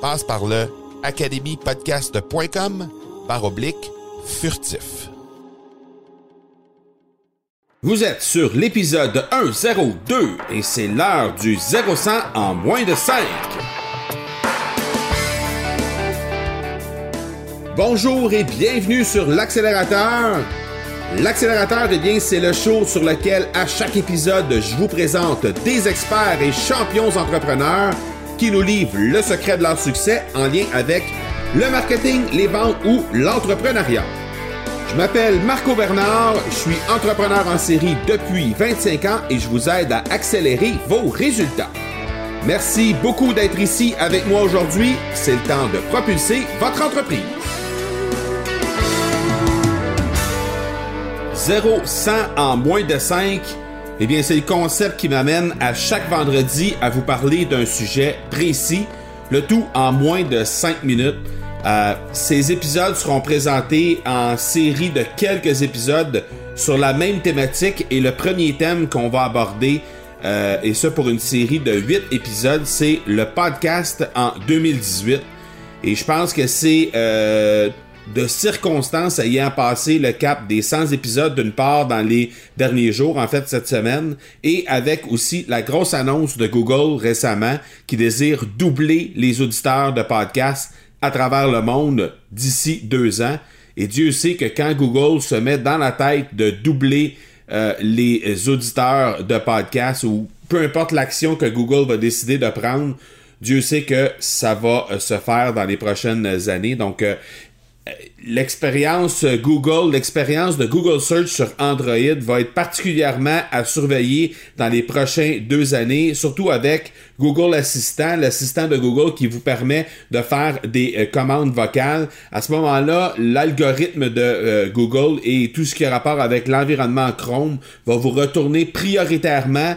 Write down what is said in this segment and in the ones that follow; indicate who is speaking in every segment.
Speaker 1: Passe par le academypodcast.com par oblique furtif.
Speaker 2: Vous êtes sur l'épisode 102 et c'est l'heure du 0100 en moins de 5. Bonjour et bienvenue sur l'accélérateur. L'accélérateur, eh bien, c'est le show sur lequel à chaque épisode, je vous présente des experts et champions entrepreneurs qui nous livrent le secret de leur succès en lien avec le marketing, les ventes ou l'entrepreneuriat. Je m'appelle Marco Bernard, je suis entrepreneur en série depuis 25 ans et je vous aide à accélérer vos résultats. Merci beaucoup d'être ici avec moi aujourd'hui. C'est le temps de propulser votre entreprise. 0 100 en moins de 5, eh bien c'est le concept qui m'amène à chaque vendredi à vous parler d'un sujet précis, le tout en moins de 5 minutes. Euh, ces épisodes seront présentés en série de quelques épisodes sur la même thématique et le premier thème qu'on va aborder, euh, et ça pour une série de 8 épisodes, c'est le podcast en 2018. Et je pense que c'est euh, de circonstances ayant passé le cap des 100 épisodes d'une part dans les derniers jours, en fait cette semaine, et avec aussi la grosse annonce de Google récemment qui désire doubler les auditeurs de podcasts à travers le monde d'ici deux ans. Et Dieu sait que quand Google se met dans la tête de doubler euh, les auditeurs de podcasts ou peu importe l'action que Google va décider de prendre, Dieu sait que ça va euh, se faire dans les prochaines années. Donc, euh, l'expérience Google, l'expérience de Google Search sur Android va être particulièrement à surveiller dans les prochains deux années, surtout avec Google Assistant, l'assistant de Google qui vous permet de faire des euh, commandes vocales. À ce moment-là, l'algorithme de euh, Google et tout ce qui a rapport avec l'environnement Chrome va vous retourner prioritairement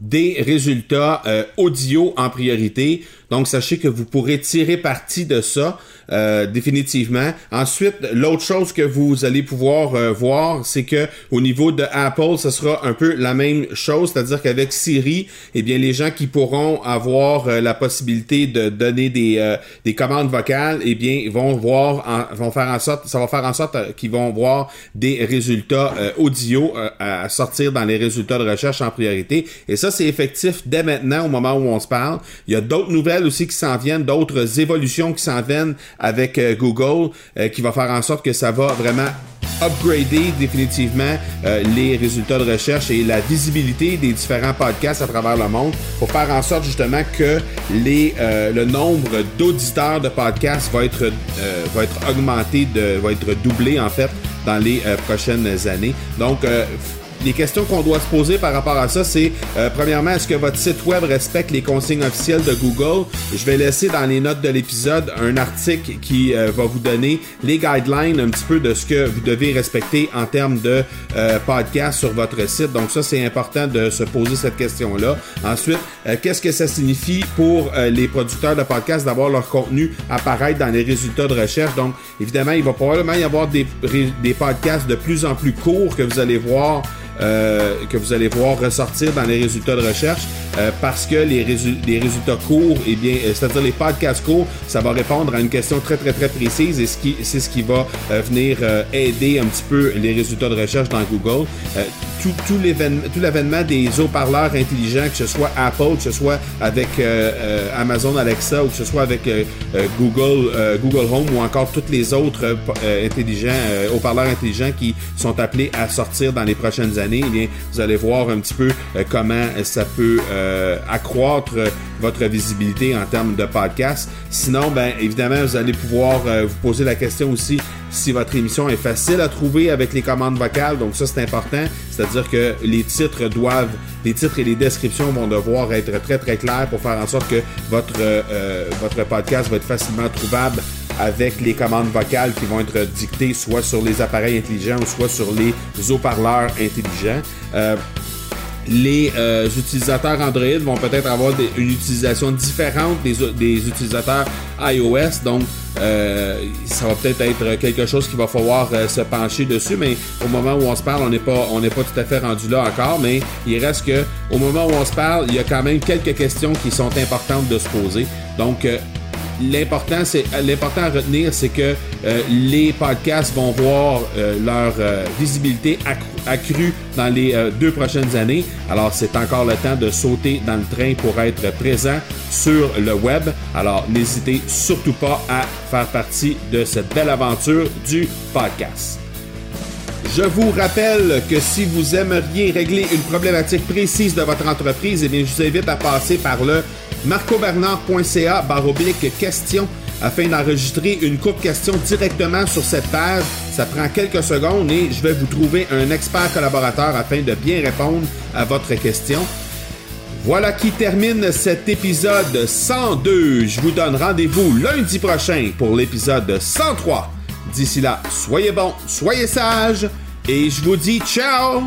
Speaker 2: des résultats euh, audio en priorité. Donc, sachez que vous pourrez tirer parti de ça euh, définitivement. Ensuite, l'autre chose que vous allez pouvoir euh, voir, c'est que au niveau de Apple, ce sera un peu la même chose, c'est-à-dire qu'avec Siri, eh bien, les gens qui pourront avoir euh, la possibilité de donner des, des commandes vocales, eh bien, vont voir, vont faire en sorte, ça va faire en sorte qu'ils vont voir des résultats audio à sortir dans les résultats de recherche en priorité. Et ça, c'est effectif dès maintenant, au moment où on se parle. Il y a d'autres nouvelles aussi qui s'en viennent, d'autres évolutions qui s'en viennent avec euh, Google euh, qui va faire en sorte que ça va vraiment upgrader définitivement euh, les résultats de recherche et la visibilité des différents podcasts à travers le monde pour faire en sorte justement que les, le nombre d'auditeurs de podcasts va être, va être augmenté, de, va être doublé en fait dans les prochaines années. Donc, les questions qu'on doit se poser par rapport à ça, c'est euh, premièrement, est-ce que votre site web respecte les consignes officielles de Google? Je vais laisser dans les notes de l'épisode un article qui euh, va vous donner les guidelines un petit peu de ce que vous devez respecter en termes de euh, podcast sur votre site. Donc ça, c'est important de se poser cette question-là. Ensuite, qu'est-ce que ça signifie pour les producteurs de podcasts d'avoir leur contenu apparaître dans les résultats de recherche? Donc, évidemment, il va probablement y avoir des, des podcasts de plus en plus courts que vous allez voir que vous allez voir ressortir dans les résultats de recherche parce que les, les résultats courts, et eh bien, c'est-à-dire les podcasts courts, ça va répondre à une question très très très précise et c'est ce qui va venir aider un petit peu les résultats de recherche dans Google. tout, tout l'événement des haut-parleurs intelligents, que ce soit Apple, que ce soit avec Amazon Alexa ou que ce soit avec Google, Google Home ou encore toutes les autres intelligents, haut-parleurs intelligents qui sont appelés à sortir dans les prochaines années, eh vous allez voir un petit peu euh, comment ça peut euh, accroître votre visibilité en termes de podcast. Sinon, ben évidemment, vous allez pouvoir euh, vous poser la question aussi si votre émission est facile à trouver avec les commandes vocales. Donc ça, c'est important. C'est-à-dire que les titres doivent, les titres et les descriptions vont devoir être très très clairs pour faire en sorte que votre votre podcast va être facilement trouvable avec les commandes vocales qui vont être dictées soit sur les appareils intelligents ou soit sur les haut-parleurs intelligents. Euh, les euh, utilisateurs Android vont peut-être avoir une utilisation différente des, utilisateurs iOS, donc euh, ça va peut-être être quelque chose qu'il va falloir se pencher dessus, mais au moment où on se parle, on n'est pas pas tout à fait rendu là encore, mais il reste que au moment où on se parle, il y a quand même quelques questions qui sont importantes de se poser. Donc l'important c'est l'important à retenir c'est que euh, les podcasts vont voir euh, leur euh, visibilité accrue dans les deux prochaines années. Alors c'est encore le temps de sauter dans le train pour être présent sur le web. Alors n'hésitez surtout pas à faire partie de cette belle aventure du podcast. Je vous rappelle que si vous aimeriez régler une problématique précise de votre entreprise, eh bien, je vous invite à passer par le marcobernard.ca baroblique question afin d'enregistrer une courte question directement sur cette page. Ça prend quelques secondes et je vais vous trouver un expert collaborateur afin de bien répondre à votre question. Voilà qui termine cet épisode 102. Je vous donne rendez-vous lundi prochain pour l'épisode 103. D'ici là, soyez bons, soyez sages et je vous dis ciao